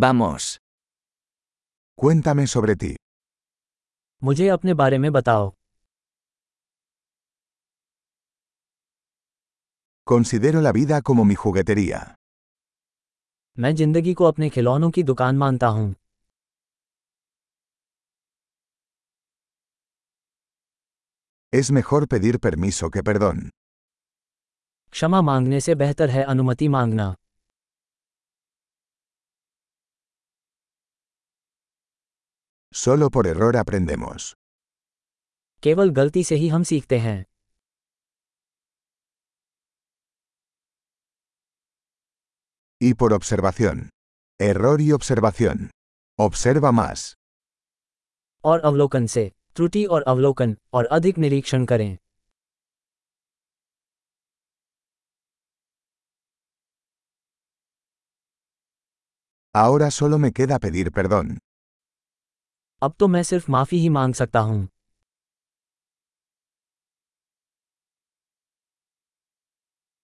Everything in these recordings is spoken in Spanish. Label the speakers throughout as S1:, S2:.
S1: Vamos.
S2: Cuéntame sobre ti.
S3: मुझे अपने बारे में बताओ
S2: Considero la vida como mi juguetería.
S3: मैं जिंदगी को अपने खिलौनों की दुकान मानता हूँ
S2: Es mejor pedir permiso que perdón.
S3: क्षमा मांगने से बेहतर है अनुमति मांगना
S2: Solo por error aprendemos.
S3: केवल गलती से ही हम सीखते हैं
S2: Y por observación. Error y observación. Observa más.
S3: और अवलोकन से त्रुटि और अवलोकन और अधिक निरीक्षण करें
S2: Ahora solo me queda pedir perdón.
S3: अब तो मैं सिर्फ़ माफ़ी ही मांग सकता हूँ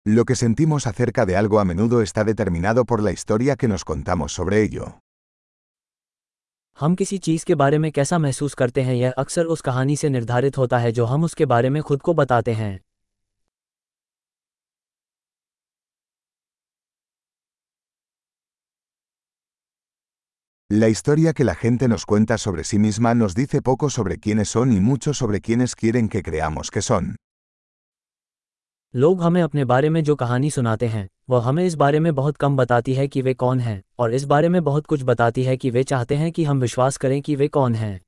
S2: Lo que sentimos acerca de algo a menudo está determinado por la historia que nos contamos sobre ello.
S3: हम किसी चीज़ के बारे में कैसा महसूस करते हैं यह अक्सर उस कहानी से निर्धारित होता है जो हम उसके बारे में खुद को बताते हैं
S2: La historia que la gente nos cuenta sobre sí misma nos dice poco sobre quiénes son y mucho sobre quiénes quieren que creamos que son.
S3: लोग हमें अपने बारे में जो कहानी सुनाते हैं वह हमें इस बारे में बहुत कम बताती है कि वे कौन हैं और इस बारे में बहुत कुछ बताती है कि वे चाहते हैं कि हम विश्वास करें कि वे कौन हैं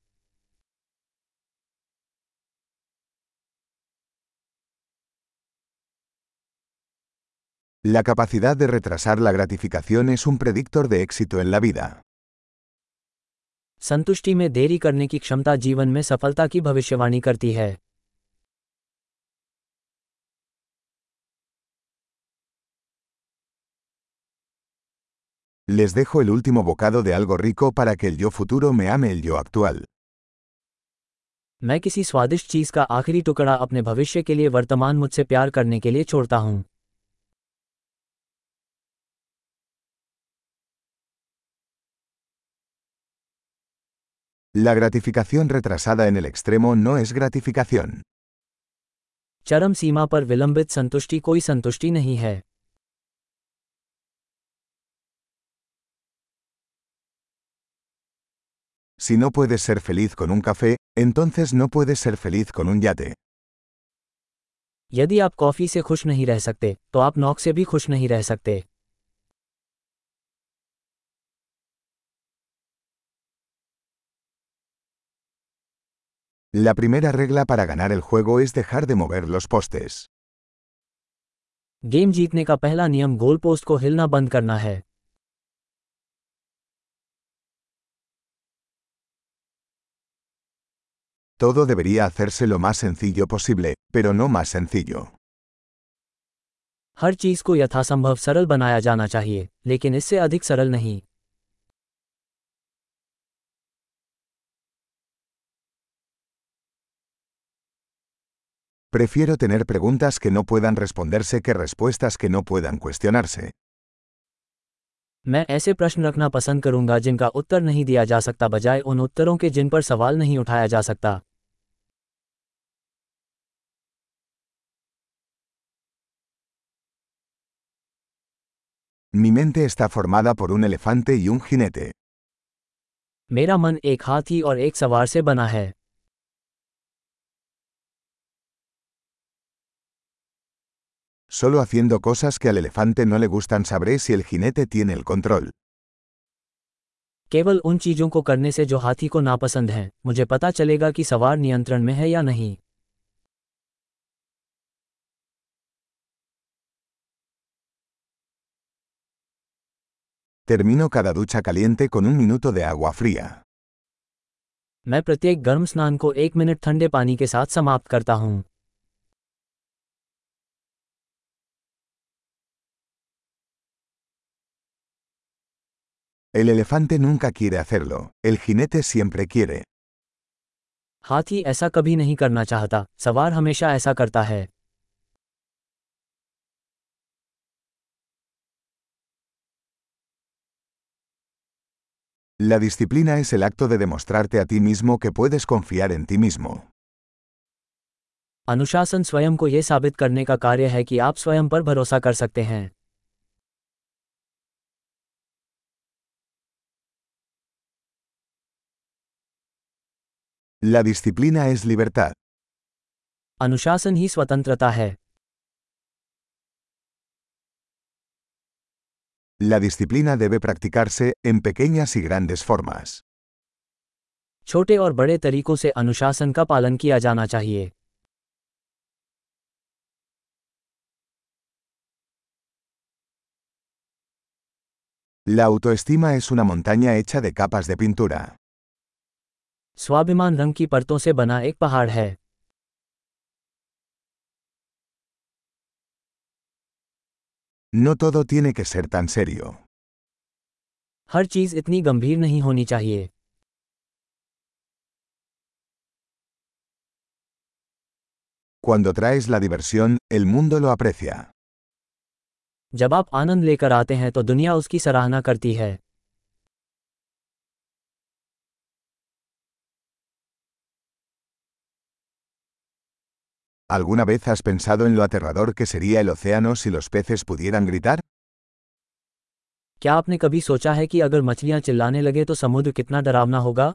S2: La capacidad de retrasar la gratificación es un predictor de éxito en la vida.
S3: संतुष्टि में देरी करने की क्षमता जीवन में सफलता की भविष्यवाणी करती है
S2: Les dejo el último bocado de algo rico para que el yo futuro me ame el yo actual.
S3: मैं किसी स्वादिष्ट चीज़ का आखिरी टुकड़ा अपने भविष्य के लिए वर्तमान मुझसे प्यार करने के लिए छोड़ता हूँ
S2: La gratificación retrasada en el extremo no es gratificación.
S3: चरम सीमा पर विलंबित संतुष्टि कोई संतुष्टि नहीं है
S2: Si no puedes ser feliz con un café, entonces no puedes ser feliz con un yate.
S3: यदि आप कॉफी से खुश नहीं रह सकते तो आप नौक से भी खुश नहीं रह सकते
S2: La primera regla para ganar el juego es dejar de mover los postes.
S3: Game जीतने का पहला नियम गोल पोस्ट को हिलना बंद करना है
S2: Todo debería hacerse lo más sencillo posible, pero no más sencillo.
S3: हर चीज को यथासंभव सरल बनाया जाना चाहिए लेकिन इससे अधिक सरल नहीं
S2: Prefiero tener preguntas que no puedan responderse que respuestas que no puedan cuestionarse.
S3: मैं ऐसे प्रश्न रखना पसंद करूँगा जिनका उत्तर नहीं दिया जा सकता बजाय उन उत्तरों के जिन पर सवाल नहीं उठाया जा सकता
S2: Mi mente está formada por un elefante y un jinete.
S3: मेरा मन एक हाथी और एक सवार से बना है
S2: Solo haciendo cosas que al elefante no le gustan sabré si el jinete tiene el control.
S3: केवल उन चीजों को करने से जो हाथी को नापसंद हैं मुझे पता चलेगा कि सवार नियंत्रण में है या नहीं
S2: Termino cada ducha caliente con un minuto de agua fría.
S3: मैं प्रत्येक गर्म स्नान को एक मिनट ठंडे पानी के साथ समाप्त करता हूँ
S2: El elefante nunca quiere hacerlo, el jinete siempre quiere.
S3: हाथी ऐसा कभी नहीं करना चाहता सवार हमेशा ऐसा करता है
S2: La disciplina es el acto de demostrarte a ti mismo que puedes confiar en ti mismo.
S3: अनुशासन स्वयं को यह साबित करने का कार्य है कि आप स्वयं पर भरोसा कर सकते हैं
S2: La disciplina es libertad.
S3: अनुशासन ही स्वतंत्रता है
S2: La disciplina debe practicarse en pequeñas y grandes formas.
S3: छोटे और बड़े तरीकों से अनुशासन का पालन किया जाना चाहिए
S2: La autoestima es una montaña hecha de capas de pintura.
S3: स्वाभिमान रंग की परतों से बना एक पहाड़ है
S2: No todo tiene que ser tan serio.
S3: हर चीज़ इतनी गंभीर नहीं होनी चाहिए
S2: Cuando traes la diversión, el mundo lo aprecia.
S3: जब आप आनंद लेकर आते हैं तो दुनिया उसकी सराहना करती है
S2: ¿Alguna vez has pensado en lo aterrador que sería el océano si los peces pudieran gritar?
S3: क्या आपने कभी सोचा है कि अगर मछलियां चिल्लाने लगे तो समुद्र कितना डरावना होगा